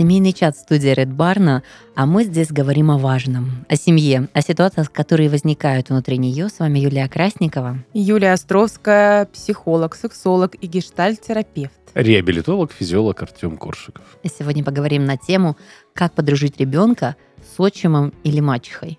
семейный чат студии Red Barn, а мы здесь говорим о важном, о семье, о ситуациях, которые возникают внутри нее. С вами Юлия Красникова. Юлия Островская, психолог, сексолог и гештальт-терапевт. Реабилитолог, физиолог Артем Коршиков. И сегодня поговорим на тему, как подружить ребенка с отчимом или мачехой.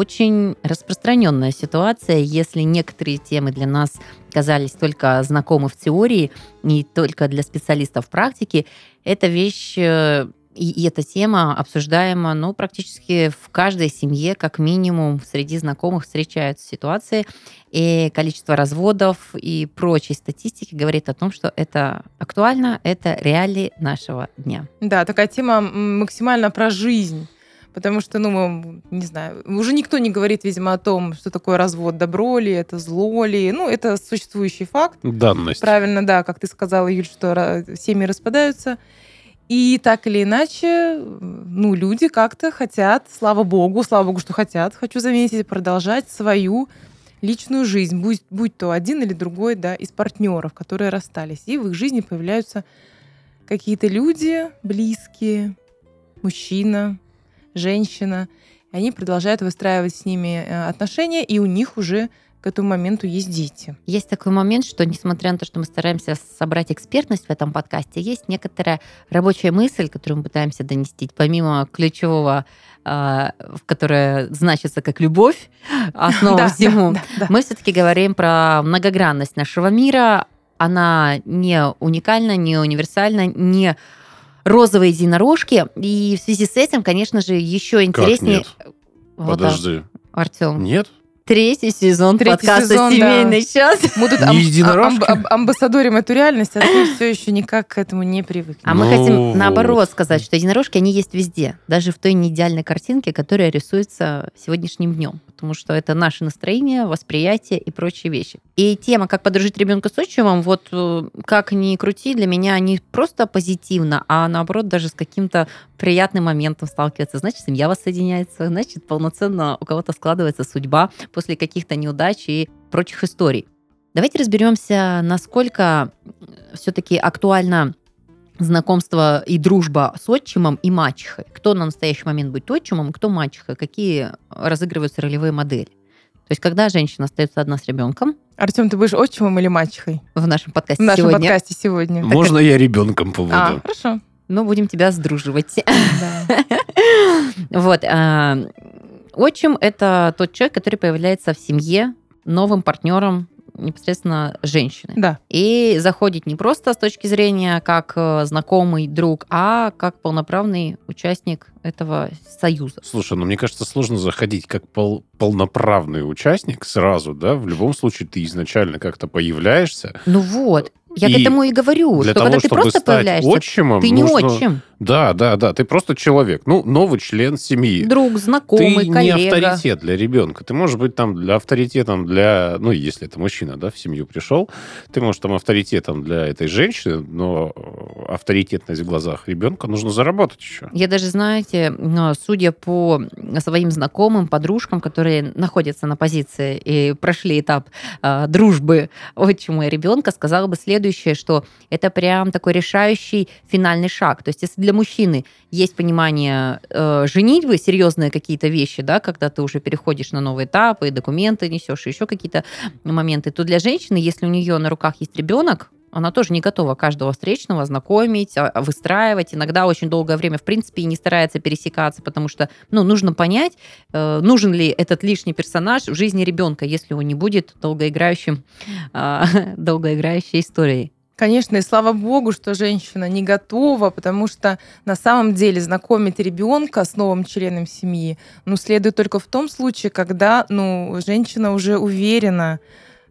Очень распространенная ситуация, если некоторые темы для нас казались только знакомы в теории, не только для специалистов в практике, эта вещь э, и, и эта тема обсуждаема ну, практически в каждой семье, как минимум среди знакомых встречаются ситуации. И количество разводов и прочей статистики говорит о том, что это актуально, это реалии нашего дня. Да, такая тема максимально про жизнь Потому что, ну, мы, не знаю, уже никто не говорит, видимо, о том, что такое развод, добро ли, это зло ли. Ну, это существующий факт. Данность. Правильно, да, как ты сказала, Юль, что семьи распадаются. И так или иначе, ну, люди как-то хотят, слава богу, слава богу, что хотят, хочу заметить, продолжать свою личную жизнь, будь, будь то один или другой, да, из партнеров, которые расстались. И в их жизни появляются какие-то люди близкие, мужчина, женщина. И они продолжают выстраивать с ними э, отношения, и у них уже к этому моменту есть дети. Есть такой момент, что несмотря на то, что мы стараемся собрать экспертность в этом подкасте, есть некоторая рабочая мысль, которую мы пытаемся донести, помимо ключевого, э, которое значится как любовь, основа всему, мы все-таки говорим про многогранность нашего мира. Она не уникальна, не универсальна, не розовые единорожки. И в связи с этим, конечно же, еще интереснее... Как нет? Вот Подожди. Артем. Нет? Третий сезон Третий подкаста сезон, «Семейный да. час». Мы тут не амб, амб, амбассадорим эту реальность, а ты все еще никак к этому не привык. А мы хотим ну наоборот сказать, что единорожки, они есть везде. Даже в той неидеальной картинке, которая рисуется сегодняшним днем потому что это наше настроение, восприятие и прочие вещи. И тема, как подружить ребенка с отчимом, вот э, как ни крути, для меня не просто позитивно, а наоборот даже с каким-то приятным моментом сталкиваться. Значит, семья вас соединяется, значит, полноценно у кого-то складывается судьба после каких-то неудач и прочих историй. Давайте разберемся, насколько все-таки актуально знакомство и дружба с отчимом и мачехой. Кто на настоящий момент будет отчимом, кто мачеха, какие разыгрываются ролевые модели. То есть, когда женщина остается одна с ребенком. Артем, ты будешь отчимом или мачехой? В нашем подкасте В нашем сегодня. подкасте сегодня. Можно так, я ребенком побуду? А, хорошо. Ну, будем тебя сдруживать. Вот. Отчим – это тот человек, который появляется в семье новым партнером непосредственно женщины. Да. И заходит не просто с точки зрения как э, знакомый друг, а как полноправный участник этого союза. Слушай, ну мне кажется, сложно заходить как пол полноправный участник сразу, да? В любом случае ты изначально как-то появляешься. Ну вот. Я и к этому и говорю, для что того, когда ты просто появляешься, отчимом, ты не нужно... отчим. Да, да, да, ты просто человек, ну, новый член семьи. Друг, знакомый, ты коллега. не авторитет для ребенка. Ты можешь быть там для авторитетом для, ну, если это мужчина, да, в семью пришел, ты можешь там авторитетом для этой женщины, но авторитетность в глазах ребенка нужно заработать еще. Я даже, знаете, судя по своим знакомым, подружкам, которые находятся на позиции и прошли этап э, дружбы отчима и ребенка, сказала бы следующее, что это прям такой решающий финальный шаг. То есть если для мужчины есть понимание э, женитьбы, серьезные какие-то вещи, да, когда ты уже переходишь на новый этап, и документы несешь, еще какие-то моменты, то для женщины, если у нее на руках есть ребенок, она тоже не готова каждого встречного знакомить, а, а выстраивать. Иногда очень долгое время, в принципе, и не старается пересекаться, потому что ну, нужно понять, э, нужен ли этот лишний персонаж в жизни ребенка, если он не будет долгоиграющим, э, долгоиграющей историей. Конечно, и слава богу, что женщина не готова, потому что на самом деле знакомить ребенка с новым членом семьи, ну, следует только в том случае, когда, ну, женщина уже уверена,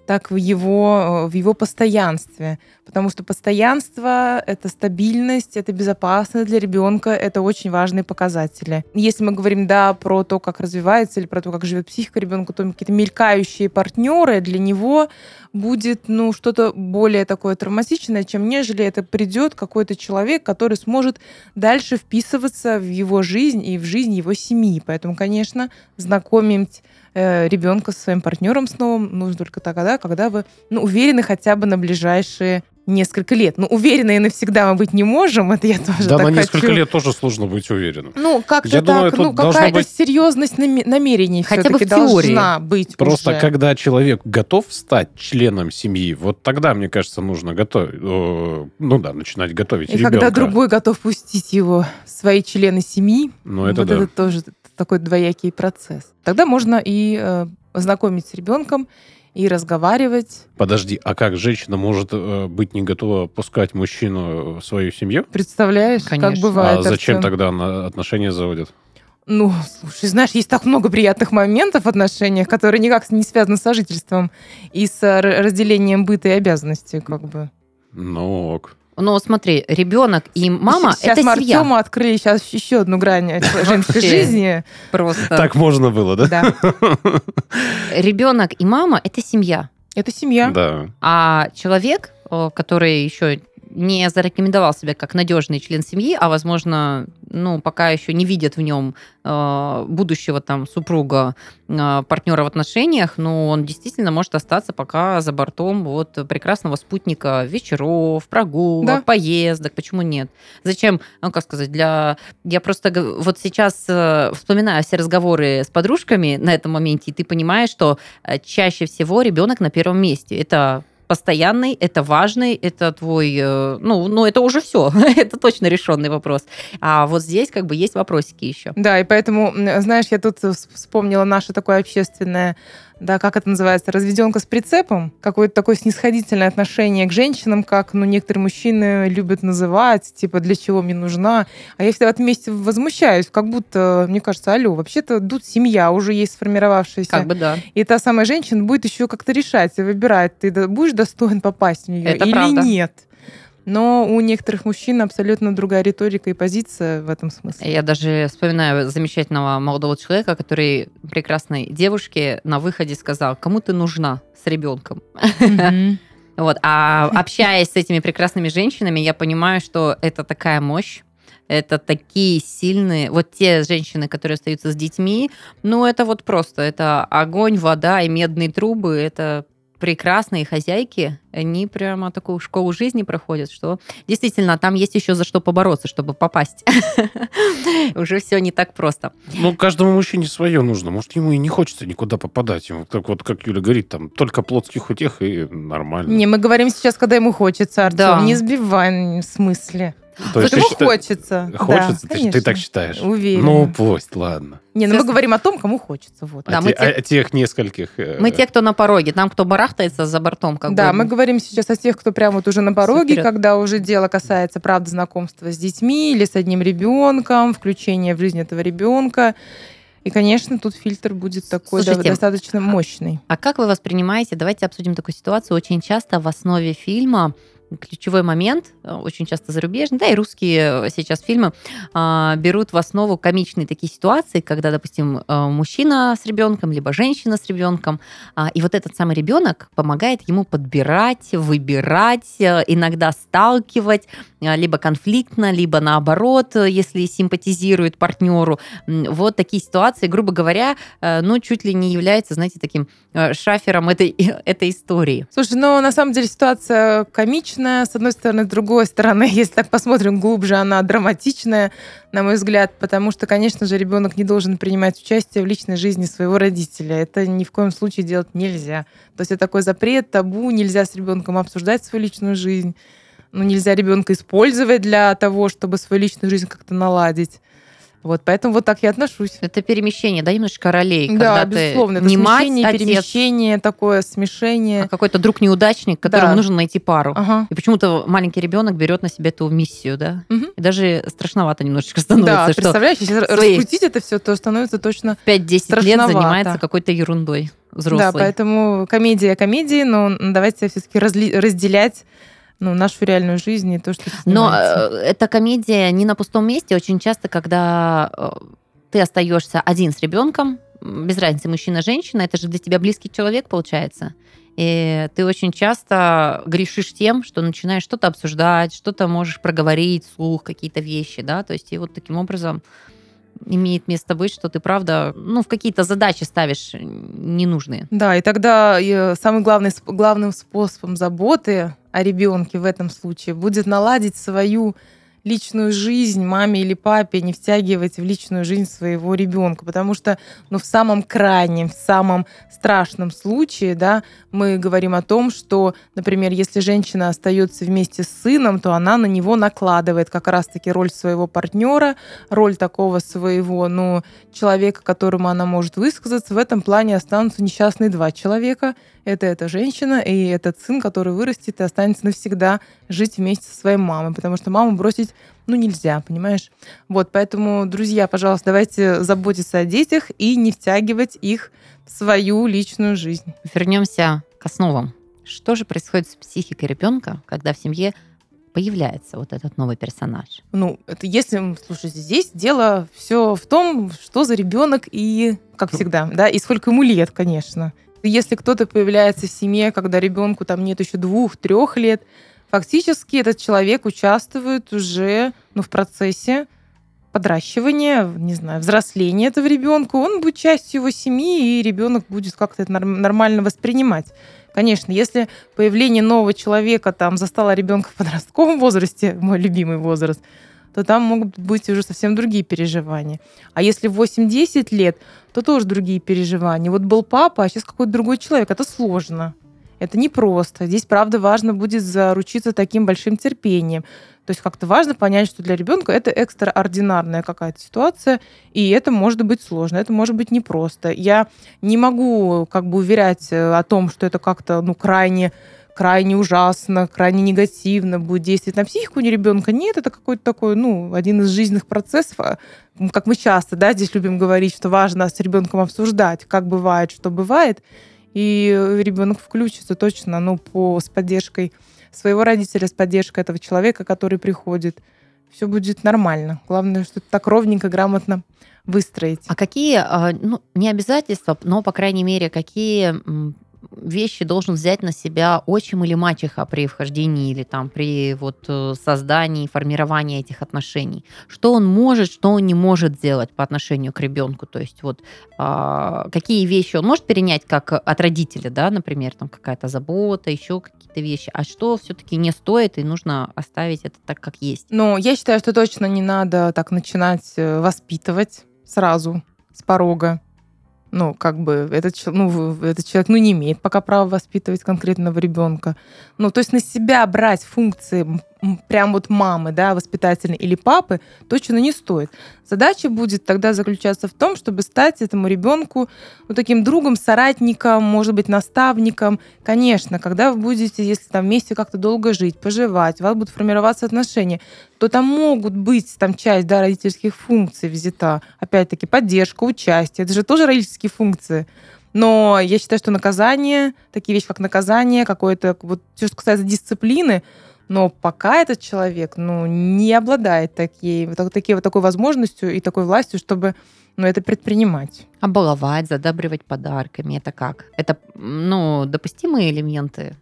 так в его, в его постоянстве. Потому что постоянство — это стабильность, это безопасность для ребенка, это очень важные показатели. Если мы говорим, да, про то, как развивается или про то, как живет психика ребенка, то какие-то мелькающие партнеры для него будет, ну, что-то более такое травматичное, чем нежели это придет какой-то человек, который сможет дальше вписываться в его жизнь и в жизнь его семьи. Поэтому, конечно, знакомить э, ребенка со своим партнером с новым нужно только тогда, когда вы ну, уверены хотя бы на ближайшие несколько лет. Ну, уверенные навсегда мы быть не можем, это я тоже Да, так на несколько хочу. лет тоже сложно быть уверенным. Ну, как-то Я так, думаю, ну, какая-то быть- серьезность наме- намерений Хотя бы в теории. должна быть Просто уже. когда человек готов стать членом семьи, вот тогда, мне кажется, нужно готовить, ну да, начинать готовить И ребенка. когда другой готов пустить его в свои члены семьи, Ну, это вот да. это тоже такой двоякий процесс. Тогда можно и э, познакомить с ребенком, и разговаривать. Подожди, а как женщина может э, быть не готова пускать мужчину в свою семью? Представляешь, как Конечно. бывает. а зачем Артём? тогда она отношения заводит? Ну, слушай, знаешь, есть так много приятных моментов в отношениях, которые никак не связаны с сожительством и с э, разделением быта и обязанностей, как бы. Ну ок. Ну, вот смотри, ребенок и мама Сейчас это мы семья. Артему открыли сейчас еще одну грань женской жизни. Просто Так можно было, да? Да, ребенок и мама это семья. это семья. Да. А человек, э, который еще не зарекомендовал себя как надежный член семьи, а, возможно, ну, пока еще не видит в нем э, будущего там супруга, э, партнера в отношениях, ну, он действительно может остаться пока за бортом вот прекрасного спутника вечеров, прогулок, Да. поездок. Почему нет? Зачем, ну, как сказать, для... Я просто вот сейчас э, вспоминаю все разговоры с подружками на этом моменте, и ты понимаешь, что э, чаще всего ребенок на первом месте. Это постоянный, это важный, это твой, э, ну, ну это уже все, это точно решенный вопрос. А вот здесь как бы есть вопросики еще. Да, и поэтому, знаешь, я тут вс- вспомнила наше такое общественное, да, как это называется, разведенка с прицепом, какое-то такое снисходительное отношение к женщинам, как, ну, некоторые мужчины любят называть, типа, для чего мне нужна. А я всегда в этом месте возмущаюсь, как будто, мне кажется, алло, вообще-то тут семья уже есть сформировавшаяся. Как бы да. И та самая женщина будет еще как-то решать и выбирать, ты будешь достоин попасть в нее Это или правда. нет. Но у некоторых мужчин абсолютно другая риторика и позиция в этом смысле. Я даже вспоминаю замечательного молодого человека, который прекрасной девушке на выходе сказал, кому ты нужна с ребенком. Вот. А общаясь с этими прекрасными женщинами, я понимаю, что это такая мощь, это такие сильные, вот те женщины, которые остаются с детьми, ну это вот просто, это огонь, вода и медные трубы, это прекрасные хозяйки, они прямо такую школу жизни проходят, что действительно там есть еще за что побороться, чтобы попасть. Уже все не так просто. Ну, каждому мужчине свое нужно. Может, ему и не хочется никуда попадать. Ему так вот, как Юля говорит, там только плотских утех и нормально. Не, мы говорим сейчас, когда ему хочется, Артем. Да. Не сбивай в смысле. То есть ему ты хочется. Хочется? Да, Ты- ты, конечно. так считаешь? Уверена. Ну, пусть, ладно. Не, ну мы говорим о том, кому хочется. Вот. Да, а, мы те- те- а тех нескольких... э, Мы те, кто на пороге, там, кто барахтается за бортом, как да, бы. мы говорим сейчас о тех, кто прямо вот уже на пороге, вперед. когда уже дело касается, правда, знакомства с детьми или с одним ребенком, включения в жизнь этого ребенка. И, конечно, тут фильтр будет такой да, Слушайте, достаточно мощный. А как вы воспринимаете, давайте обсудим такую ситуацию, очень часто в основе фильма ключевой момент, э, очень часто зарубежный, да и русские э, сейчас фильмы а, берут в основу комичные такие ситуации, когда, допустим, э, мужчина с ребенком, либо женщина с ребенком, а, и вот этот самый ребенок помогает ему подбирать, выбирать, иногда сталкивать, либо конфликтно, либо наоборот, э, если симпатизирует партнеру. Вот такие ситуации, грубо говоря, э, ну, чуть ли не является, знаете, таким э, шафером этой, этой истории. Слушай, ну на самом деле ситуация комичная, с одной стороны, с другой стороны, если так посмотрим глубже, она драматичная, на мой взгляд, потому что, конечно же, ребенок не должен принимать участие в личной жизни своего родителя. Это ни в коем случае делать нельзя. То есть это такой запрет, табу, нельзя с ребенком обсуждать свою личную жизнь. Ну, нельзя ребенка использовать для того, чтобы свою личную жизнь как-то наладить. Вот, поэтому вот так я отношусь. Это перемещение, да, немножечко ролей, да, когда ты безусловно, это не мать, смещение, отец, перемещение, такое смешение. а какой-то друг-неудачник, которому Да. нужно найти пару. Ага. И почему-то маленький ребенок берет на себя эту миссию, да? Мгм. И даже страшновато немножечко Да, становится, что представляешь, если свои- раскрутить это все, то становится точно... в 5-10 лет занимается какой-то ерундой взрослый. Да, поэтому комедия комедии, но давайте все-таки разделять ну, нашу реальную жизнь и то, что Но э, эта комедия не на пустом месте. Очень часто, когда э, ты остаешься один с ребенком, без разницы, мужчина, женщина, это же для тебя близкий человек, получается. И ты очень часто грешишь тем, что начинаешь что-то обсуждать, что-то можешь проговорить вслух, какие-то вещи, да, то есть и вот таким образом имеет место быть, что ты, правда, ну, в какие-то задачи ставишь ненужные. Да, и тогда э, самым главный, главным способом заботы о ребенке в этом случае, будет наладить свою личную жизнь маме или папе, не втягивать в личную жизнь своего ребенка, потому что, ну, в самом крайнем, в самом страшном случае, да, мы говорим о том, что, например, если женщина остается вместе с сыном, то она на него накладывает как раз-таки роль своего партнера, роль такого своего, ну, человека, которому она может высказаться. В этом плане останутся несчастные два человека. Это эта женщина и этот сын, который вырастет и останется навсегда жить вместе со своей мамой, потому что маму бросить ну, нельзя, понимаешь? Вот, поэтому, друзья, пожалуйста, давайте заботиться о детях и не втягивать их в свою личную жизнь. Вернемся к основам. Что же происходит с психикой ребенка, когда в семье появляется вот этот новый персонаж? Ну, это если, слушайте, здесь дело все в том, что за ребенок и, как всегда, да, и сколько ему лет, конечно. Если кто-то появляется в семье, когда ребенку там нет еще двух-трех лет, фактически этот человек участвует уже ну, в процессе подращивания, не знаю, взросления этого ребенка, он будет частью его семьи, и ребенок будет как-то это нормально воспринимать. Конечно, если появление нового человека там застало ребенка в подростковом возрасте, мой любимый возраст, то там могут быть уже совсем другие переживания. А если 8-10 лет, то тоже другие переживания. Вот был папа, а сейчас какой-то другой человек. Это сложно. Это непросто. Здесь, правда, важно будет заручиться таким большим терпением. То есть как-то важно понять, что для ребенка это экстраординарная какая-то ситуация, и это может быть сложно, это может быть непросто. Я не могу как бы уверять э, о том, что это как-то ну, крайне крайне ужасно, крайне негативно будет действовать на психику не ребенка. Нет, это какой-то такой, ну, один из жизненных процессов. А, как мы часто, да, здесь любим говорить, что важно с ребенком обсуждать, как бывает, что бывает и ребенок включится точно, ну, по, с поддержкой своего родителя, с поддержкой этого человека, который приходит. Все будет нормально. Главное, что так ровненько, грамотно выстроить. А какие, а, ну, не обязательства, но, по крайней мере, какие вещи должен взять на себя отчим или мачеха при вхождении или там при вот э, создании, формировании этих отношений. Что он может, что он не может сделать по отношению к ребенку. То есть вот а, какие вещи он может перенять как от родителя, да, например, там какая-то забота, еще какие-то вещи, а что все-таки не стоит и нужно оставить это так, как есть. Ну, я считаю, что точно не надо так начинать э, воспитывать сразу с порога ну, как бы этот, ну, этот человек ну, не имеет пока права воспитывать конкретного ребенка. Ну, то есть на себя брать функции прям вот мамы, да, воспитательной или папы, точно не стоит. Задача будет тогда заключаться в том, чтобы стать этому ребенку ну, таким другом, соратником, может быть, наставником. Конечно, когда вы будете, если там вместе как-то долго жить, поживать, у вас будут формироваться отношения, то там могут быть там часть да, родительских функций визита. Опять-таки, поддержка, участие. Это же тоже родительские функции. Но я считаю, что наказание, такие вещи, как наказание, какое-то, вот, что касается дисциплины, но пока этот человек ну, не обладает такие, вот, такие, вот такой возможностью и такой властью, чтобы ну, это предпринимать. А баловать, задабривать подарками, это как? Это ну, допустимые элементы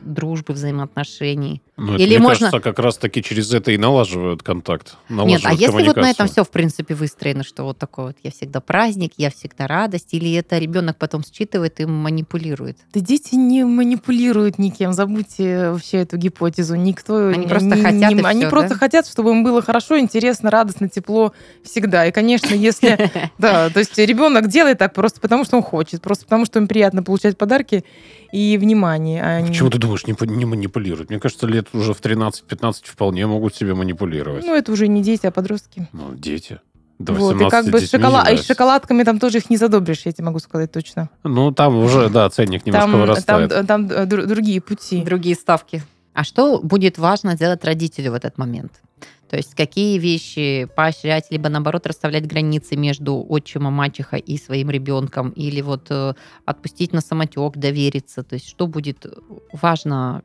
дружбы, взаимоотношений. Ну, Или мне можно... кажется, как раз-таки через это и налаживают контакт. Нет, а если вот на этом все, в принципе, выстроено, что вот такой вот я всегда праздник, я всегда радость, или это ребенок потом считывает и манипулирует? Да дети не манипулируют никем, забудьте вообще эту гипотезу. Никто... Они просто не, хотят не, Они все, просто да? хотят, чтобы им было хорошо, интересно, радостно, тепло всегда. И, конечно, если... Да, то есть ребенок делает так просто потому, что он хочет, просто потому, что им приятно получать подарки и внимание. А Почему ты думаешь, не, не манипулируют? Мне кажется, лет уже в 13-15 вполне могут себе манипулировать. Ну, это уже не дети, а подростки. Ну, дети. До вот, и как бы шоколад... и шоколадками там тоже их не задобришь, я тебе могу сказать точно. Ну, там уже, да, ценник немножко там, вырастает. Там, там э, другие пути. Другие ставки. А что будет важно делать родителю в этот момент? То есть какие вещи поощрять, либо наоборот расставлять границы между отчимом, мачехой и своим ребенком, или вот э, отпустить на самотек, довериться. То есть что будет важно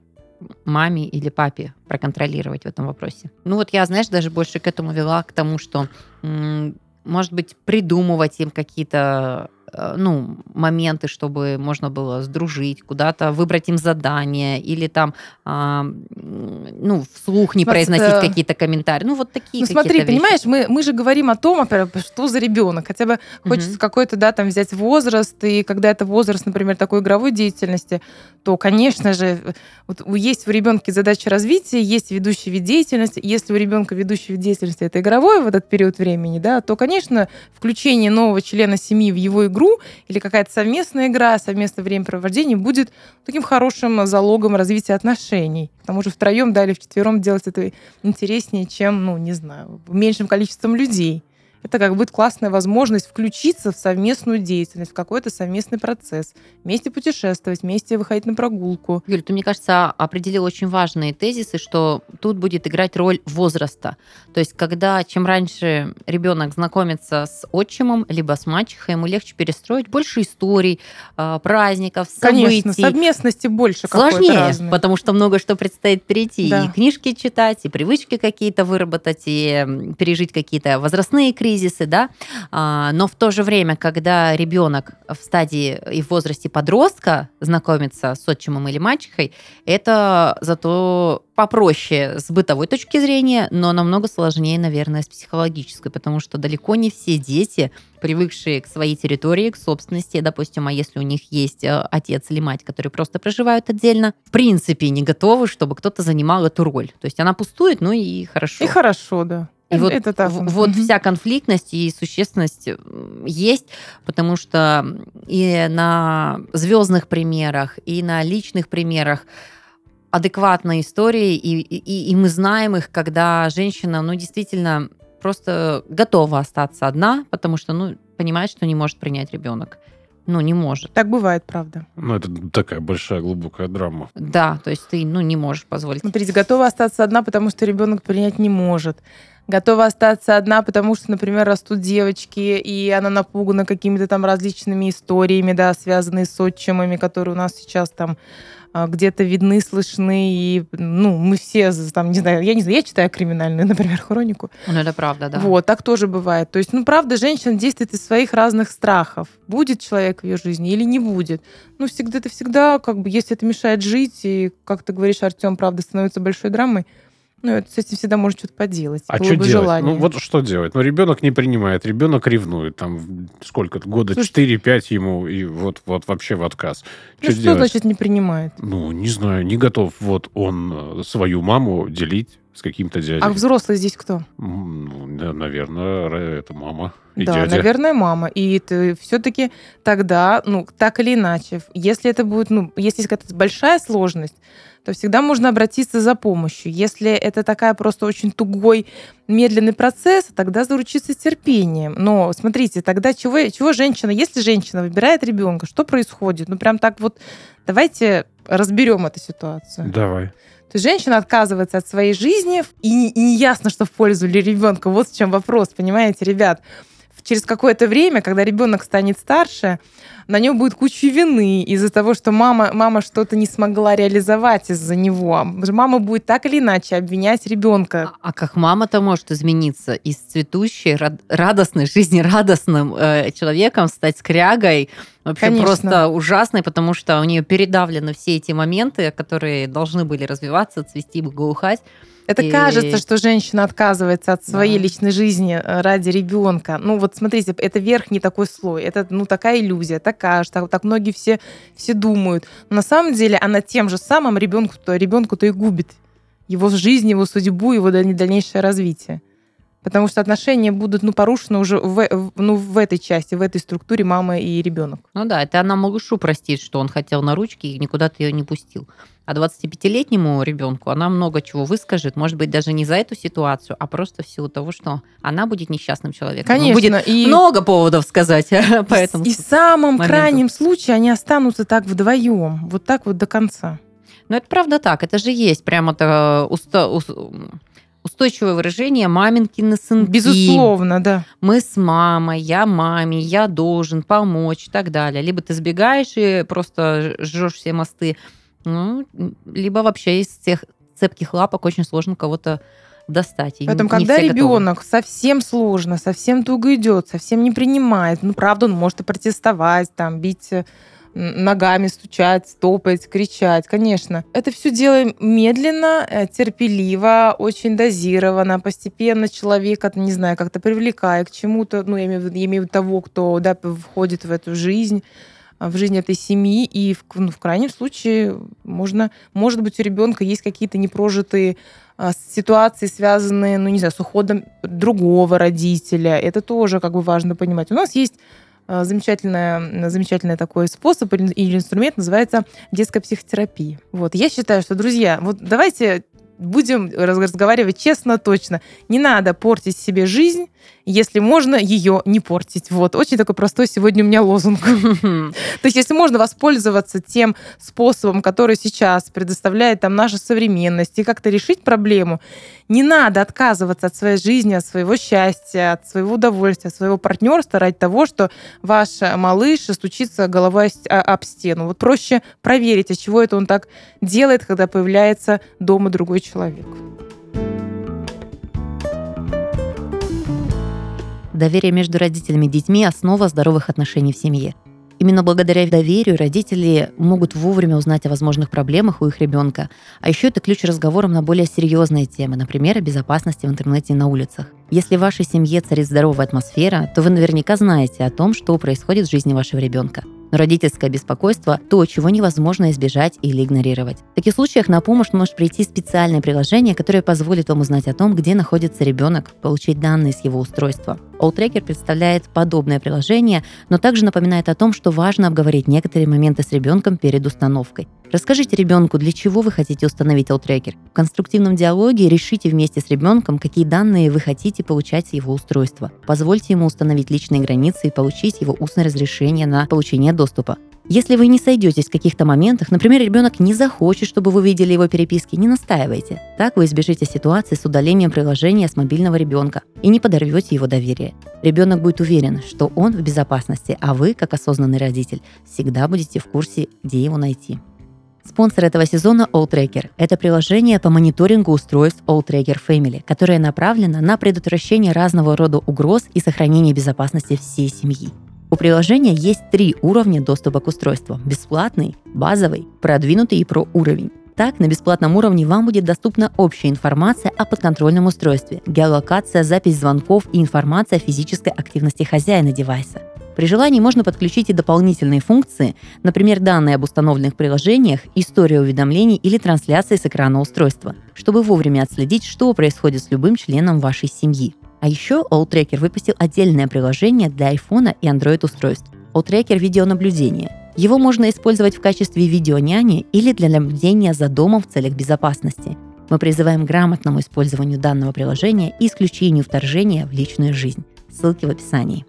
маме или папе проконтролировать в этом вопросе. Ну вот я, знаешь, даже больше к этому вела, к тому, что может быть, придумывать им какие-то ну, моменты, чтобы можно было сдружить, куда-то выбрать им задание или там, а, ну, вслух не Смотри, произносить э, какие-то комментарии. Ну, вот такие Ну смотри, вещи. понимаешь, мы, мы же говорим о том, что за ребенок. Хотя бы хочется Мгм. какой-то, да, там взять возраст, и когда это возраст, например, такой игровой деятельности, то, конечно же, вот у- есть у ребенка задача развития, есть ведущий вид деятельности. Если у ребенка ведущий вид деятельности это игровой в этот период времени, да, то, конечно, включение нового члена семьи в его игру или какая-то совместная игра, совместное времяпровождение будет таким хорошим залогом развития отношений. Потому что втроем, да, или вчетвером делать это интереснее, чем, ну, не знаю, меньшим количеством людей. Это как будет классная возможность включиться в совместную деятельность, в какой-то совместный процесс, вместе путешествовать, вместе выходить на прогулку. Юль, ты, мне кажется, определил очень важные тезисы, что тут будет играть роль возраста. То есть, когда чем раньше ребенок знакомится с отчимом, либо с мачехой, ему легче перестроить больше историй, а, праздников, событий. Конечно, совместности больше Сложнее, потому что много что предстоит перейти. Да. И книжки читать, и привычки какие-то выработать, и пережить какие-то возрастные кризисы, да. А, Но в то же время, когда ребенок в стадии и в возрасте подростка знакомится с отчимом или мачехой, это зато попроще с бытовой точки зрения, но намного сложнее, наверное, с психологической, потому что далеко не все дети, привыкшие к своей территории, к собственности, допустим, а если у них есть э, отец или мать, которые просто проживают отдельно, в принципе не готовы, чтобы кто-то занимал эту роль. То есть она пустует, ну и хорошо. И хорошо, да. И вот, это так. вот вся конфликтность и существенность есть, потому что и на звездных примерах, и на личных примерах адекватные истории, и, и, и мы знаем их, когда женщина, ну, действительно просто готова остаться одна, потому что, ну, понимает, что не может принять ребенок. Ну, не может. Так бывает, правда. Ну, это такая большая глубокая драма. Да, то есть ты, ну, не можешь позволить. Смотрите, готова остаться одна, потому что ребенок принять не может. Готова остаться одна, потому что, например, растут девочки, и она напугана какими-то там различными историями, да, связанные с отчимами, которые у нас сейчас там а, где-то видны, слышны, и, ну, мы все, там, не знаю, я не знаю, я читаю криминальную, например, хронику, Ну, это правда, да. вот, так тоже бывает. То есть, ну, правда, женщина действует из своих разных страхов. Будет человек в ее жизни или не будет. Ну, всегда это всегда, как бы, если это мешает жить, и, как ты говоришь, Артем, правда, становится большой драмой, ну, это, с этим всегда можно что-то поделать. А Было что делать? желание. Ну, вот что делать? Ну, ребенок не принимает, ребенок ревнует. Там сколько года? Слушай- 4-5 ему, и вот, вот вообще в отказ. ну, Что что делать? значит не принимает? Ну, не знаю, не готов вот он э, свою маму делить с каким-то дядей. А взрослый здесь кто? Да, наверное, это мама и да, дядя. наверное, мама. И все-таки тогда, ну, так или иначе, если это будет, ну, если есть какая-то большая сложность, то всегда можно обратиться за помощью. Если это такая просто очень тугой, медленный процесс, тогда заручиться терпением. Но смотрите, тогда чего, чего женщина, если женщина выбирает ребенка, что происходит? Ну, прям так вот, давайте разберем эту ситуацию. Давай. То есть женщина отказывается от своей жизни, и, и не ясно, что в пользу ли ребенка. Вот в чем вопрос, понимаете, ребят. Через какое-то время, когда ребенок станет старше, на нем будет куча вины из-за того, что мама, мама что-то не смогла реализовать из-за него. Мама будет так или иначе обвинять ребенка. А, а как мама-то может измениться из цветущей, рад- радостной, жизнерадостным э, человеком стать скрягой? Вообще Конечно. просто ужасной, потому что у нее передавлены все эти моменты, которые должны были развиваться, цвести, благоухать. Это И- кажется, что женщина отказывается от своей Да. личной жизни э, ради ребенка. Ну вот смотрите, это верхний такой слой, это ну такая иллюзия, так кажется, так, так многие все все думают. Но на самом деле она тем же самым ребенку-то ребенку-то и губит его жизнь, его судьбу, его даль- дальнейшее развитие. Потому что отношения будут ну, порушены уже в, ну, в этой части, в этой структуре мама и ребенок. Ну да, это она малышу простит, что он хотел на ручки и никуда ты ее не пустил. А 25-летнему ребенку она много чего выскажет, может быть, даже не за эту ситуацию, а просто в силу того, что она будет несчастным человеком. Ну, Конечно, Будет и, много поводов сказать по и, этому. и в самом моменту. крайнем случае они останутся так вдвоем, вот так вот до конца. Но это правда так, это же есть прямо-то уста- ус- устойчивое выражение «маминкины сынки». Безусловно, да. Мы с мамой, я маме, я должен помочь и так далее. Либо ты сбегаешь и просто жжешь все мосты, ну, либо вообще из тех цепких лапок очень сложно кого-то достать. И Поэтому, не когда готовы. ребенок совсем сложно, совсем туго идет, совсем не принимает, ну, правда, он может и протестовать, там, бить э, ногами, стучать, стопать, кричать, конечно. Это все делаем медленно, э, терпеливо, очень дозированно, постепенно человека, не знаю, как-то привлекая к чему-то, ну, я имею в виду, я имею в виду того, кто, да, входит в эту жизнь, а, в жизнь этой семьи, и в, ну, в крайнем случае можно, может быть, у ребенка есть какие-то непрожитые а, ситуации, связанные, ну, не знаю, с уходом другого родителя. Это тоже как бы важно понимать. У нас есть а, замечательная, замечательный такой способ или инструмент, называется детская психотерапия. Вот. Я считаю, что, друзья, вот давайте будем раз- разговаривать честно, точно. Не надо портить себе жизнь, если можно ее не портить. Вот. Очень такой простой сегодня у меня лозунг. То есть, если можно воспользоваться тем способом, который сейчас предоставляет там наша современность, и как-то решить проблему, не надо отказываться от своей жизни, от своего счастья, от своего удовольствия, от своего партнерства ради того, что ваш малыш стучится головой об стену. Вот проще проверить, от чего это он так делает, когда появляется дома другой человек. Доверие между родителями и детьми – основа здоровых отношений в семье. Именно благодаря доверию родители могут вовремя узнать о возможных проблемах у их ребенка. А еще это ключ разговорам на более серьезные темы, например, о безопасности в интернете и на улицах. Если в вашей семье царит здоровая атмосфера, то вы наверняка знаете о том, что происходит в жизни вашего ребенка. Но родительское беспокойство – то, чего невозможно избежать или игнорировать. В таких случаях на помощь может прийти специальное приложение, которое позволит вам узнать о том, где находится ребенок, получить данные с его устройства. Alltracker представляет подобное приложение, но также напоминает о том, что важно обговорить некоторые моменты с ребенком перед установкой. Расскажите ребенку, для чего вы хотите установить Alltracker. В конструктивном диалоге решите вместе с ребенком, какие данные вы хотите получать с его устройства. Позвольте ему установить личные границы и получить его устное разрешение на получение доступа. Если вы не сойдетесь в каких-то моментах, например, ребенок не захочет, чтобы вы видели его переписки, не настаивайте. Так вы избежите ситуации с удалением приложения с мобильного ребенка и не подорвете его доверие. Ребенок будет уверен, что он в безопасности, а вы, как осознанный родитель, всегда будете в курсе, где его найти. Спонсор этого сезона AllTracker – это приложение по мониторингу устройств AllTracker Family, которое направлено на предотвращение разного рода угроз и сохранение безопасности всей семьи. У приложения есть три уровня доступа к устройству – бесплатный, базовый, продвинутый и про уровень. Так, на бесплатном уровне вам будет доступна общая информация о подконтрольном устройстве, геолокация, запись звонков и информация о физической активности хозяина девайса. При желании можно подключить и дополнительные функции, например, данные об установленных приложениях, история уведомлений или трансляции с экрана устройства, чтобы вовремя отследить, что происходит с любым членом вашей семьи. А еще AllTracker выпустил отдельное приложение для iPhone и Android устройств – AllTracker видеонаблюдение. Его можно использовать в качестве видеоняни или для наблюдения за домом в целях безопасности. Мы призываем к грамотному использованию данного приложения и исключению вторжения в личную жизнь. Ссылки в описании.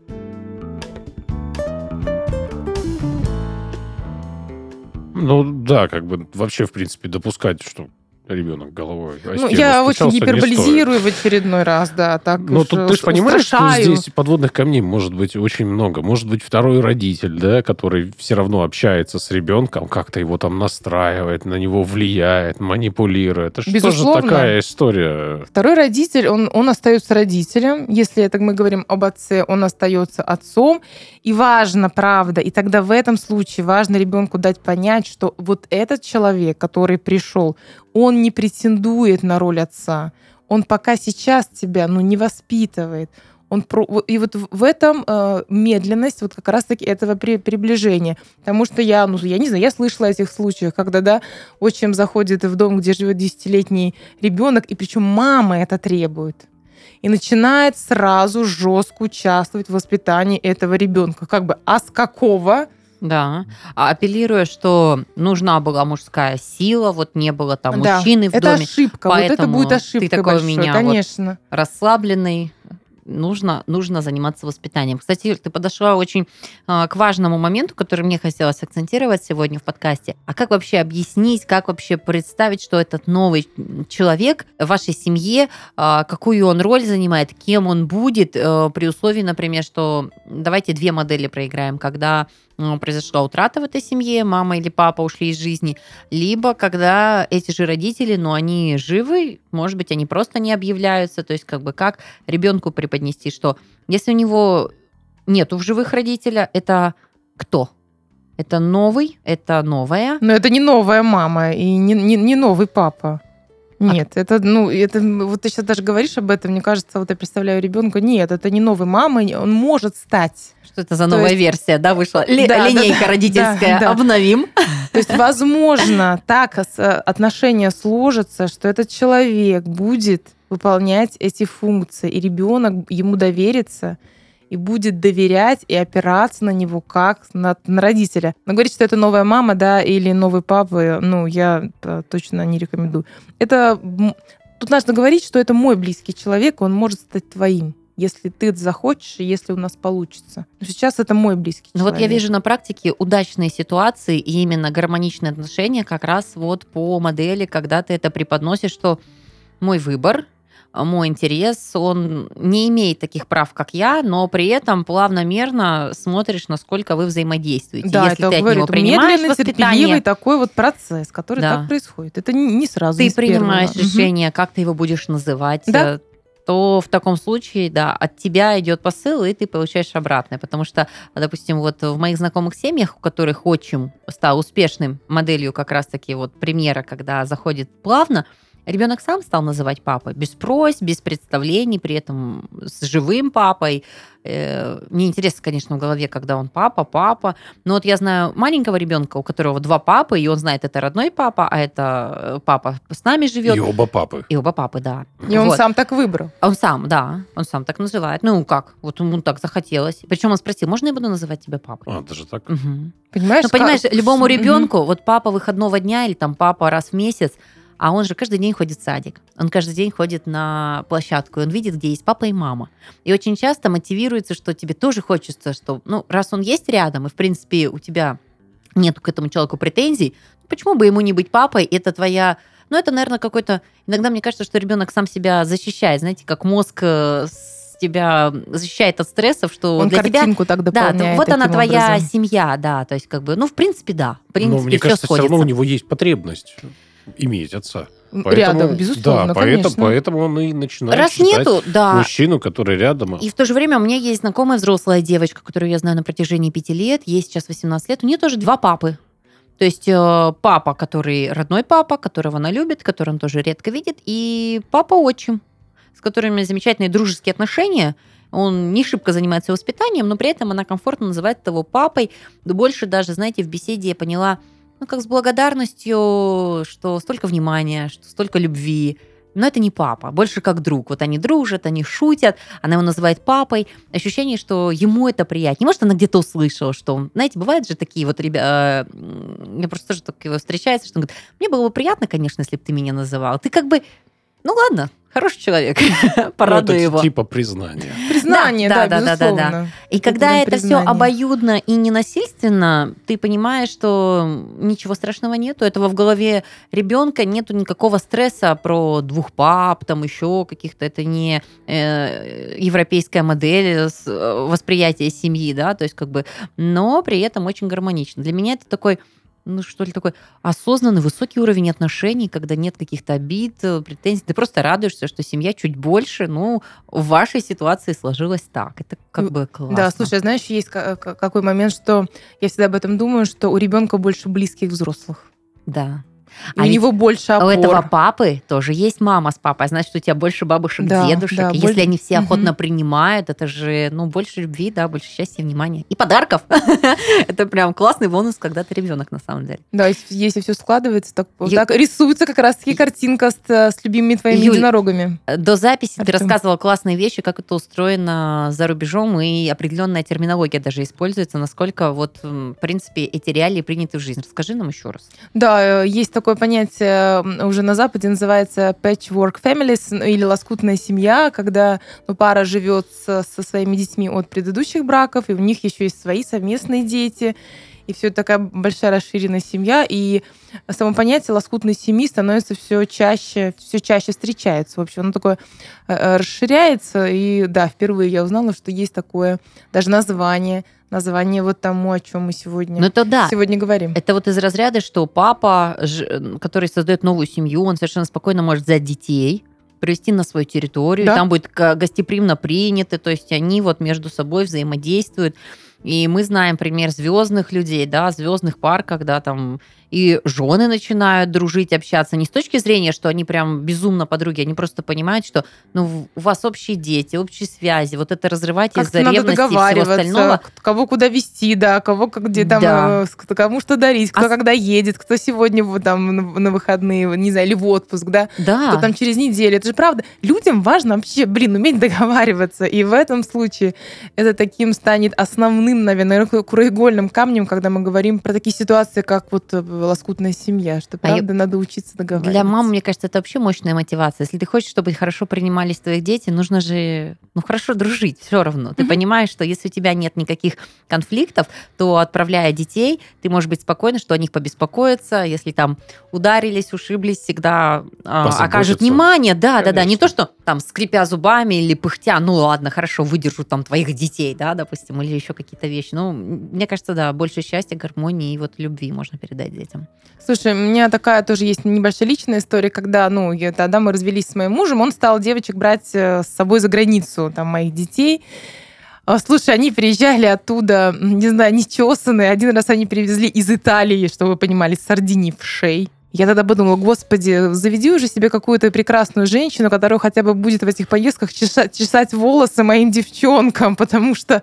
Ну да, как бы вообще, в принципе, допускать, что ребенок головой о Ну, я очень гиперболизирую в очередной раз, да, так Ну, уж тут ты же понимаешь, что устрашаю. здесь подводных камней может быть очень много. Может быть, второй родитель, да, который все равно общается с ребенком, как-то его там настраивает, на него влияет, манипулирует. Это же Безусловно. такая история. Второй родитель, он, он остается родителем. Если это мы говорим об отце, он остается отцом. И важно, правда, и тогда в этом случае важно ребенку дать понять, что вот этот человек, который пришел, он не претендует на роль отца. Он пока сейчас тебя ну, не воспитывает. Он про... И вот в этом э, медленность вот как раз-таки этого при- приближения. Потому что я, ну, я не знаю, я слышала о этих случаях, когда, да, отчим заходит в дом, где живет десятилетний ребенок, и причем мама это требует. И начинает сразу жестко участвовать в воспитании этого ребенка. Как бы, а с какого? Да. А апеллируя, что нужна была мужская сила, вот не было там Да, мужчины в это доме, ошибка. Вот это поэтому будет ты ошибка такой у большой, меня вот конечно. расслабленный. Нужно, нужно заниматься воспитанием. Кстати, ты подошла очень а, к важному моменту, который мне хотелось акцентировать сегодня в подкасте. А как вообще объяснить, как вообще представить, что этот новый человек в вашей семье, а, какую он роль занимает, кем он будет, э, при условии, например, что давайте две модели проиграем, когда произошла утрата в этой семье, мама или папа ушли из жизни, либо когда эти же родители, но они живы, может быть, они просто не объявляются, то есть как бы как ребенку преподнести, что если у него нету в живых родителя, это кто? Это новый, это новая. Но это не новая мама и не, не, не новый папа. Нет, это, ну, это, вот ты сейчас даже говоришь об этом, мне кажется, вот я представляю ребенка, нет, это не новый мама, он может стать. Что это за То новая есть- версия, да, вышла? Ли- Да, линейка да, родительская. да, да. Обновим. То есть, возможно, так ос- отношения сложатся, что этот человек будет выполнять эти функции, и ребенок ему доверится и будет доверять и опираться на него как на, на родителя. Но говорить, что это новая мама, да, или новый папа, ну, я э, точно не рекомендую. Это тут нужно говорить, что это мой близкий человек, он может стать твоим, если ты захочешь, если у нас получится. Но сейчас это мой близкий Ну вот человек. я вижу на практике удачные ситуации и именно гармоничные отношения как раз вот по модели, когда ты это преподносишь, что мой выбор, мой интерес, он не имеет таких прав, как я, но при этом плавно-мерно смотришь, насколько вы взаимодействуете. Да, Если это ты от говорю, него это принимаешь воспитание, терпеливый такой вот процесс, который Да. так происходит. Это не, не сразу. не ты первого. принимаешь Мгм. решение, как ты его будешь называть, Да. э, то в таком случае, да, от тебя идет посыл, и ты получаешь обратное. Потому что, допустим, вот в моих знакомых семьях, у которых отчим стал успешным моделью как раз-таки вот примера, когда заходит плавно, ребенок сам стал называть папой, без просьб, без представлений, при этом с живым папой. Э, Мне интересно, конечно, в голове, когда он папа, папа. Но вот я знаю маленького ребенка, у которого два папы, и он знает, это родной папа, а это э, папа с нами живет. И оба папы. И оба папы, да. И он Вот. сам так выбрал. А Он сам, да, он сам так называет. Ну как, вот ему так захотелось. Причем он спросил, можно я буду называть тебя папой? А, даже так? Мгм. Понимаешь? Ну, понимаешь, как- любому ребенку, вот папа выходного дня или там папа раз в месяц, а он же каждый день ходит в садик. Он каждый день ходит на площадку, и он видит, где есть папа и мама. И очень часто мотивируется, что тебе тоже хочется, что, ну, раз он есть рядом, и, в принципе, у тебя нет к этому человеку претензий, почему бы ему не быть папой? Это твоя... Ну, это, наверное, какой-то... Иногда мне кажется, что ребенок сам себя защищает. Знаете, как мозг э, тебя защищает от стрессов, что Он для тебя картинку так да, вот она твоя образом. семья, да, то есть как бы, ну, в принципе, да, в принципе, Но мне все кажется, все сходится. равно у него есть потребность иметь отца. Рядом, безусловно, да, поэтому, конечно. поэтому он и начинает Раз нету, да. мужчину, который рядом. И в то же время у меня есть знакомая взрослая девочка, которую я знаю на протяжении пяти лет, ей сейчас 18 лет, у нее тоже два папы. То есть э, папа, который родной папа, которого она любит, которого он тоже редко видит, и папа-отчим, с которым у меня замечательные дружеские отношения. Он не шибко занимается воспитанием, но при этом она комфортно называет его папой. Больше даже, знаете, в беседе я поняла, ну, как с благодарностью, что столько внимания, что столько любви. Но это не папа, больше как друг. Вот они дружат, они шутят, она его называет папой. Ощущение, что ему это приятнее. Может, она где-то услышала, что. Знаете, бывают же такие вот ребята... Я просто тоже так его встречается, что он говорит, мне было бы приятно, конечно, если бы ты меня называл. Ты как бы... Ну ладно, хороший человек, Ну, порадуй это его. типа признания. Признание, Да, да, да, да, да, да. И Это когда это все признания. обоюдно и ненасильственно, ты понимаешь, что ничего страшного нету. Этого в голове ребенка нету никакого стресса про двух пап, там еще каких-то. Это не э, европейская модель э, восприятия семьи, да, то есть как бы, но при этом очень гармонично. Для меня это такой ну, что ли, такой осознанный, высокий уровень отношений, когда нет каких-то обид, э, претензий. Ты просто радуешься, что семья чуть больше, ну, в вашей ситуации сложилось так. Это как бы классно. Да, слушай, знаешь, есть ка- какой момент, что я всегда об этом думаю, что у ребенка больше близких взрослых. Да. А у него больше опор. у этого папы тоже есть мама с папой. Значит, у тебя больше бабушек, Да, дедушек. да, Если боль- они все охотно принимают, это же, ну, больше любви, да, больше счастья, внимания. И подарков. Это прям классный бонус, когда ты ребенок, на самом деле. Да, если, все складывается, так, Ю- так рисуется как раз-таки картинка с, э, с любимыми твоими Юль, единорогами. До записи ты Артём. рассказывала классные вещи, как это устроено за рубежом, и определенная терминология даже используется, насколько вот, в принципе, эти реалии приняты в жизнь. Расскажи нам еще раз. Да, э, есть такое понятие уже на Западе, называется patchwork families ну, или лоскутная семья, когда ну, пара живет со, со своими детьми от предыдущих браков, и у них еще есть свои совместные дети. И все такая большая расширенная семья, и само понятие лоскутной семьи становится все чаще, все чаще встречается. В общем, оно такое э, э, расширяется, и да, впервые я узнала, что есть такое даже название, название вот тому, о чем мы сегодня, Ну, это да. сегодня говорим. Это вот из разряда, что папа, который создает новую семью, он совершенно спокойно может взять детей, привести на свою территорию, Да. там будет гостеприимно приняты, то есть они вот между собой взаимодействуют. И мы знаем пример звездных людей, да, звездных пар, когда там и жены начинают дружить, общаться не с точки зрения, что они прям безумно подруги, они просто понимают, что ну, у вас общие дети, общие связи, вот это разрывать Как из-за надо ревности и всего остального. договариваться, кого куда вести, да, кого где там, Да. э, кому что дарить, кто А когда едет, кто сегодня вот там на, выходные, не знаю, или в отпуск, да, Да. кто там через неделю. Это же правда. Людям важно вообще, блин, уметь договариваться. И в этом случае это таким станет основным, наверное, краеугольным камнем, когда мы говорим про такие ситуации, как вот э, лоскутная семья, что А правда надо учиться договариваться. Для мам, мне кажется, это вообще мощная мотивация. Если ты хочешь, чтобы хорошо принимались твои дети, нужно же, ну, хорошо дружить все равно. Ты Мгм. понимаешь, что если у тебя нет никаких конфликтов, то, отправляя детей, ты можешь быть спокойна, что о них побеспокоятся. Если там ударились, ушиблись, всегда а, Позаботятся. окажут внимание. Да, да, да. Не Конечно. то, что там скрипя зубами или пыхтя, ну, ладно, хорошо, выдержу там твоих детей, да, допустим, или еще какие-то вещи. Ну, мне кажется, да, больше счастья, гармонии и вот любви можно передать детям. Слушай, у меня такая тоже есть небольшая личная история, когда, ну, я, тогда мы развелись с моим мужем, он стал девочек брать э, с собой за границу, там, моих детей. А, Слушай, они приезжали оттуда, не знаю, нечесанные. Один раз они привезли из Италии, чтобы вы понимали, сардини в шей. Я тогда подумала, господи, заведи уже себе какую-то прекрасную женщину, которая хотя бы будет в этих поездках чесать, чесать волосы моим девчонкам, потому что,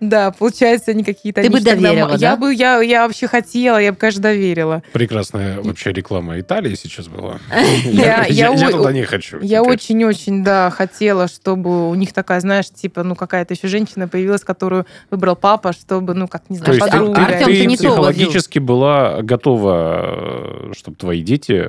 да, получается, они какие-то... Ты они бы тогда доверила, ма- Я да? бы, я, я вообще хотела, я бы, конечно, доверила. Прекрасная вообще реклама Италии сейчас была. Я- туда не хочу. Я очень-очень, да, хотела, чтобы у них такая, знаешь, типа, ну, какая-то еще женщина появилась, которую выбрал папа, чтобы, ну, как, не То знаю, есть ты, подруга. Ты ты не то психологически была готова, чтобы твои дети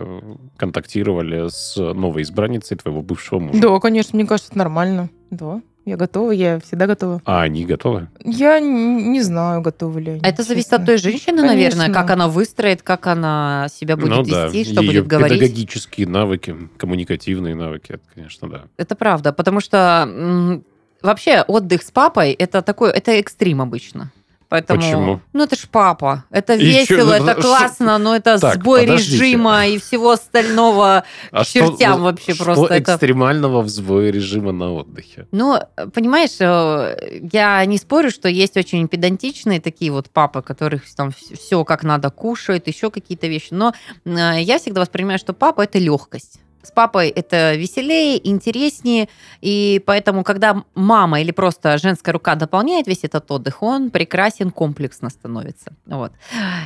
контактировали с новой избранницей твоего бывшего мужа? Да, конечно, мне кажется, это нормально. Да, я готова, я всегда готова. А они готовы? Я не знаю, готовы ли они. А это зависит честно. от той женщины, наверное, Конечно. как она выстроит, как она себя будет ну да, вести, что ее будет говорить. педагогические навыки, коммуникативные навыки, это, конечно, да. Это правда, потому что м, вообще отдых с папой это такой, это экстрим обычно. Поэтому, Почему? ну это ж папа, это И весело, ну, это что- классно, но это Так, сбой подождите. режима и всего остального. А К чертям ну, вообще что просто это- экстремального в сбое режима на отдыхе? Ну, понимаешь, э, я не спорю, что есть очень педантичные такие вот папы, которых там все как надо кушают, еще какие-то вещи. Но э, я всегда воспринимаю, что папа это легкость. С папой это веселее, интереснее, и поэтому, когда мама или просто женская рука дополняет весь этот отдых, он прекрасен, комплексно становится. Вот.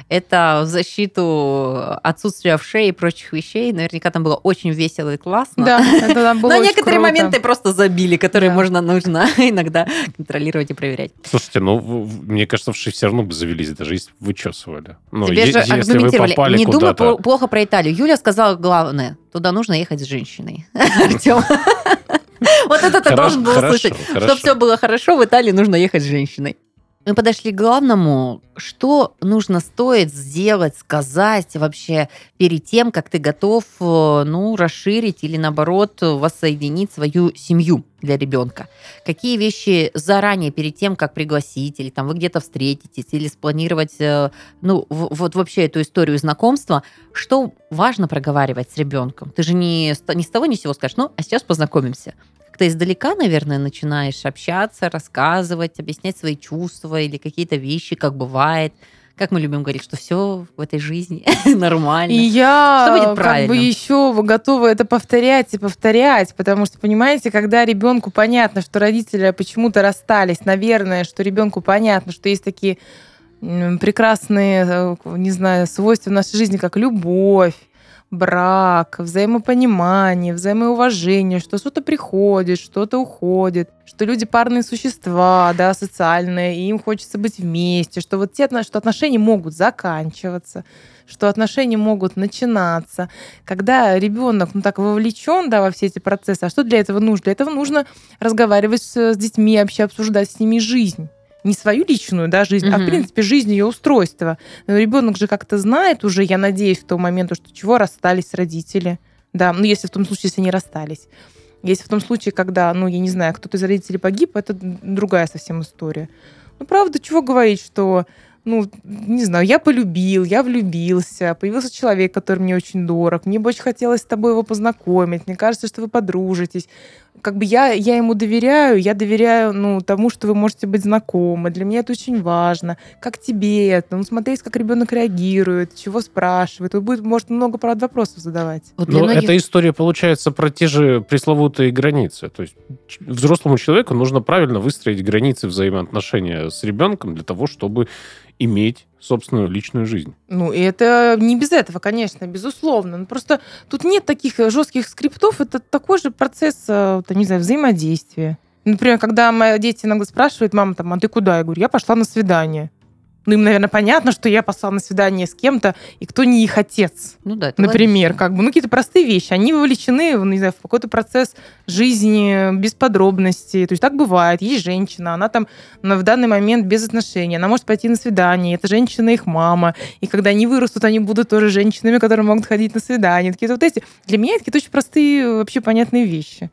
Это в защиту отсутствия вшей и прочих вещей. Наверняка там было очень весело и классно. Да, это там было Но очень некоторые круто. моменты просто забили, которые Да. можно, нужно иногда контролировать и проверять. Слушайте, ну, в- в- мне кажется, вши все равно бы завелись, даже если бы вычесывали. Ну, Тебе е- же если вы аргументировали. попали Не думай плохо про Италию. Юля сказала главное. Туда нужно ехать с женщиной. Артем. Вот это ты должен был услышать. Чтобы все было хорошо, в Италии нужно ехать с женщиной. Мы подошли к главному, что нужно стоит сделать, сказать вообще перед тем, как ты готов, э, ну, расширить или наоборот воссоединить свою семью для ребенка. Какие вещи заранее перед тем, как пригласить, или там вы где-то встретитесь, или спланировать, э, ну, вот вообще эту историю знакомства, что важно проговаривать с ребенком? Ты же не, ни с того ни с сего скажешь, ну, а сейчас познакомимся как-то издалека, наверное, начинаешь общаться, рассказывать, объяснять свои чувства или какие-то вещи, как бывает. Как мы любим говорить, что все в этой жизни нормально. И я Что будет как бы еще готова это повторять и повторять, потому что, понимаете, когда ребенку понятно, что родители почему-то расстались, наверное, что ребенку понятно, что есть такие прекрасные, э, не знаю, свойства в нашей жизни, как любовь, брак, взаимопонимание, взаимоуважение, что что-то приходит, что-то уходит, что люди парные существа, да, социальные, и им хочется быть вместе, что вот те, что отношения могут заканчиваться, что отношения могут начинаться. Когда ребенок ну, так вовлечен да, во все эти процессы, а что для этого нужно? Для этого нужно разговаривать с, с детьми, вообще обсуждать с ними жизнь. Не свою личную да, жизнь, а в принципе жизнь ее устройства. Но ребенок же как-то знает уже, я надеюсь, к тому моменту, что чего расстались родители. Да, ну если в том случае, если не расстались. Если в том случае, когда, ну, я не знаю, кто-то из родителей погиб, это другая совсем история. Ну, правда, чего говорить, что, ну, не знаю, я полюбил, я влюбился, появился человек, который мне очень дорог, мне бы очень хотелось с тобой его познакомить, мне кажется, что вы подружитесь. Как бы я, я ему доверяю, я доверяю, ну, тому, что вы можете быть знакомы. Для меня это очень важно. Как тебе это? Ну, смотреть, как ребенок реагирует, чего спрашивает. Он будет, может, много, правда, вопросов задавать. Вот Ну, многих- эта история получается про те же пресловутые границы. То есть взрослому человеку нужно правильно выстроить границы взаимоотношения с ребенком для того, чтобы иметь собственную личную жизнь. Ну, и это не без этого, конечно, безусловно. Ну, просто тут нет таких э, жестких скриптов, это такой же процесс, э, там, не знаю, взаимодействия. Например, когда мои дети иногда спрашивают, мама, там, а ты куда? Я говорю, я пошла на свидание. Ну, им, наверное, понятно, что я пошла на свидание с кем-то, и кто не их отец. Ну да, это Например, логично. как бы, ну, какие-то простые вещи. Они вовлечены, ну, не знаю, в какой-то процесс жизни без подробностей. То есть так бывает. Есть женщина, она там в данный момент без отношений. Она может пойти на свидание. Это женщина их мама. И когда они вырастут, они будут тоже женщинами, которые могут ходить на свидание. Какие-то вот эти. Для меня это какие-то очень простые, вообще понятные вещи.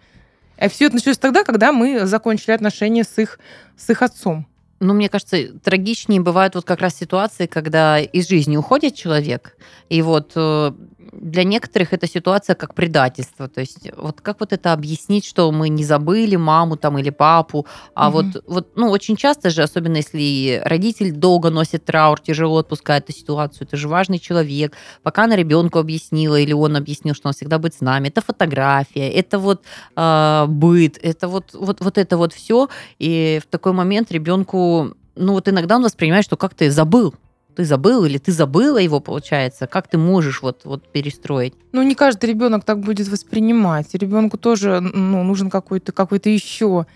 А все это началось тогда, когда мы закончили отношения с их, с их отцом. Ну, мне кажется, трагичнее бывают вот как раз ситуации, когда из жизни уходит человек, и вот э, для некоторых эта ситуация как предательство. То есть вот как вот это объяснить, что мы не забыли маму там или папу, а Мгм. вот, вот, ну, очень часто же, особенно если родитель долго носит траур, тяжело отпускает эту ситуацию, это же важный человек, пока она ребенку объяснила или он объяснил, что он всегда будет с нами, это фотография, это вот э, быт, это вот, вот, вот это вот все, и в такой момент ребенку, ну вот иногда он воспринимает, что как ты забыл, ты забыл или ты забыла его, получается, как ты можешь вот, вот перестроить. Ну, не каждый ребенок так будет воспринимать. Ребенку тоже ну, нужен какой-то какой еще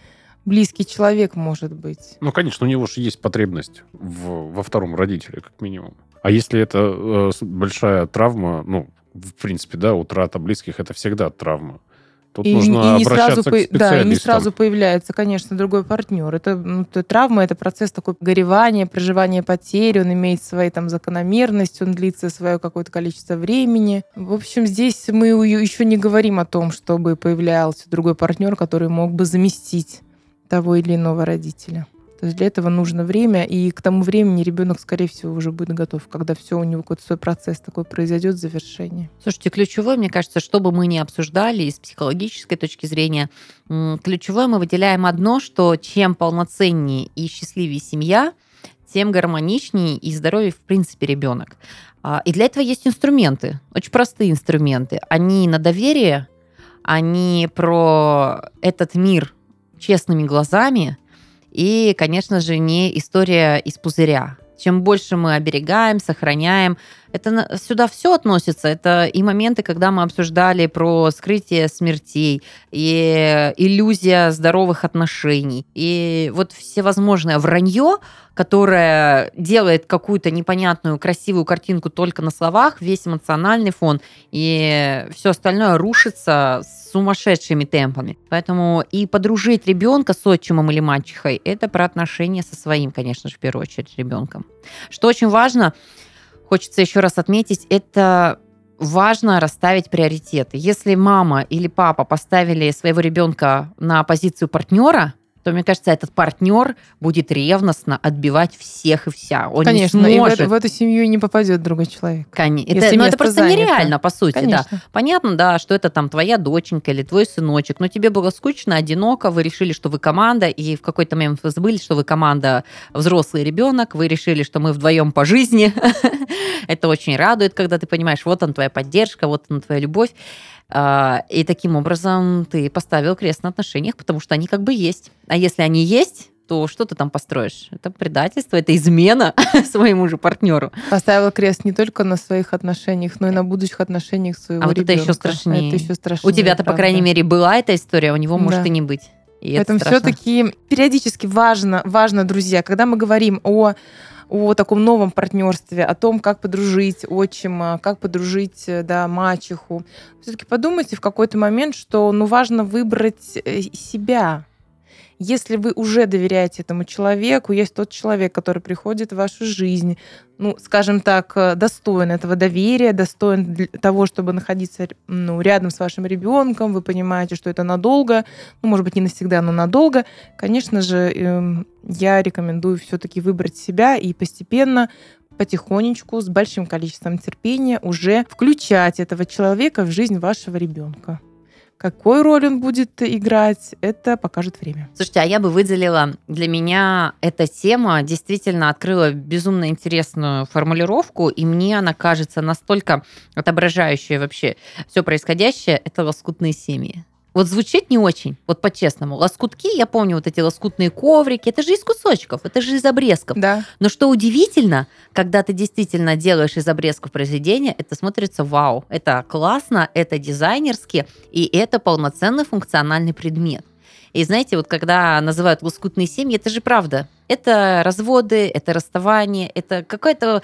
близкий человек, может быть. Ну, конечно, у него же есть потребность в- во втором родителе, как минимум. А если это э, большая травма, ну, в принципе, да, утрата близких, это всегда травма. Тут И, нужно и не обращаться сразу, к по- да, и специалистам. не сразу появляется, конечно, другой партнер. Это ну, т- травма, это процесс такой горевания, проживания потери, он имеет свои там закономерности, он длится свое какое-то количество времени. В общем, здесь мы еще не говорим о том, чтобы появлялся другой партнер, который мог бы заместить того или иного родителя. То есть для этого нужно время, и к тому времени ребенок, скорее всего, уже будет готов, когда все у него какой-то свой процесс такой произойдет, завершение. Слушайте, ключевое, мне кажется, что бы мы ни обсуждали из психологической точки зрения, ключевое мы выделяем одно, что чем полноценнее и счастливее семья, тем гармоничнее и здоровее, в принципе, ребенок. А, И для этого есть инструменты, очень простые инструменты. Они на доверие, они про этот мир честными глазами, и, конечно же, не история из пузыря. Чем больше мы оберегаем, сохраняем, это сюда все относится. Это и моменты, когда мы обсуждали про скрытие смертей, и иллюзия здоровых отношений, и вот всевозможное вранье, которое делает какую-то непонятную красивую картинку только на словах, весь эмоциональный фон, и все остальное рушится с сумасшедшими темпами. Поэтому и подружить ребенка с отчимом или мачехой, это про отношения со своим, конечно же, в первую очередь, ребенком. Что очень важно, хочется еще раз отметить, это важно расставить приоритеты. Если мама или папа поставили своего ребенка на позицию партнера, то, мне кажется, этот партнер будет ревностно отбивать всех и вся. Он Конечно, не и в, сможет. эту- в эту семью не попадет другой человек. Если Это, ну, это просто занято. нереально, по сути, да. Конечно. Понятно, да, что это там твоя доченька или твой сыночек, но тебе было скучно, одиноко, вы решили, что вы команда, и в какой-то момент вы забыли, что вы команда взрослый ребенок, вы решили, что мы вдвоем по жизни. Это очень радует, когда ты понимаешь, вот он твоя поддержка, вот она твоя любовь. А, И таким образом ты поставил крест на отношениях, потому что они как бы есть. А если они есть, то что ты там построишь? Это предательство, это измена своему же партнеру. Поставила крест не только на своих отношениях, но и на будущих отношениях своего А вот это ребенка. еще страшнее. Это еще страшнее. У тебя-то, по крайней мере, была эта история, у него может Да. и не быть. И это Поэтому все-таки периодически важно, важно, друзья, когда мы говорим о о таком новом партнерстве, о том, как подружить отчима, как подружить э, да, мачеху. Все-таки подумайте в какой-то момент, что ну, важно выбрать э, себя. Если вы уже доверяете этому человеку, есть тот человек, который приходит в вашу жизнь, ну, скажем так, э, достоин этого доверия, достоин того, чтобы находиться ну, рядом с вашим ребенком, вы понимаете, что это надолго, ну, может быть, не навсегда, но надолго, конечно же, эм, я рекомендую все-таки выбрать себя и постепенно потихонечку, с большим количеством терпения уже включать этого человека в жизнь вашего ребенка. Какую роль он будет играть, это покажет время. Слушайте, а я бы выделила, для меня эта тема действительно открыла безумно интересную формулировку, и мне она кажется настолько отображающей вообще все происходящее, это лоскутные семьи. Вот звучит не очень, вот по-честному. Лоскутки, я помню вот эти лоскутные коврики, это же из кусочков, это же из обрезков. Да. Но что удивительно, когда ты действительно делаешь из обрезков произведения, это смотрится вау. Это классно, это дизайнерски, и это полноценный функциональный предмет. И знаете, вот когда называют лоскутные семьи, это же правда. Это разводы, это расставание, это какая-то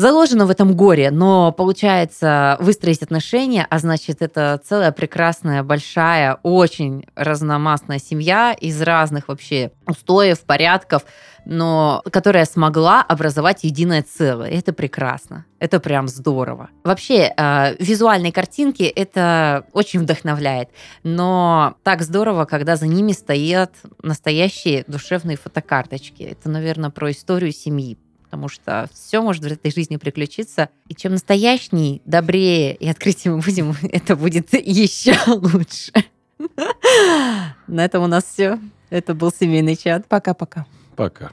заложено в этом горе, но получается выстроить отношения, а значит, это целая прекрасная, большая, очень разномастная семья из разных вообще устоев, порядков, но которая смогла образовать единое целое. Это прекрасно. Это прям здорово. Вообще, э, визуальные картинки это очень вдохновляет. Но так здорово, когда за ними стоят настоящие душевные фотокарточки. Это, наверное, про историю семьи, потому что все может в этой жизни приключиться. И чем настоящней, добрее и открытие мы будем, это будет еще лучше. На этом у нас все. Это был семейный чат. Пока-пока. Пока.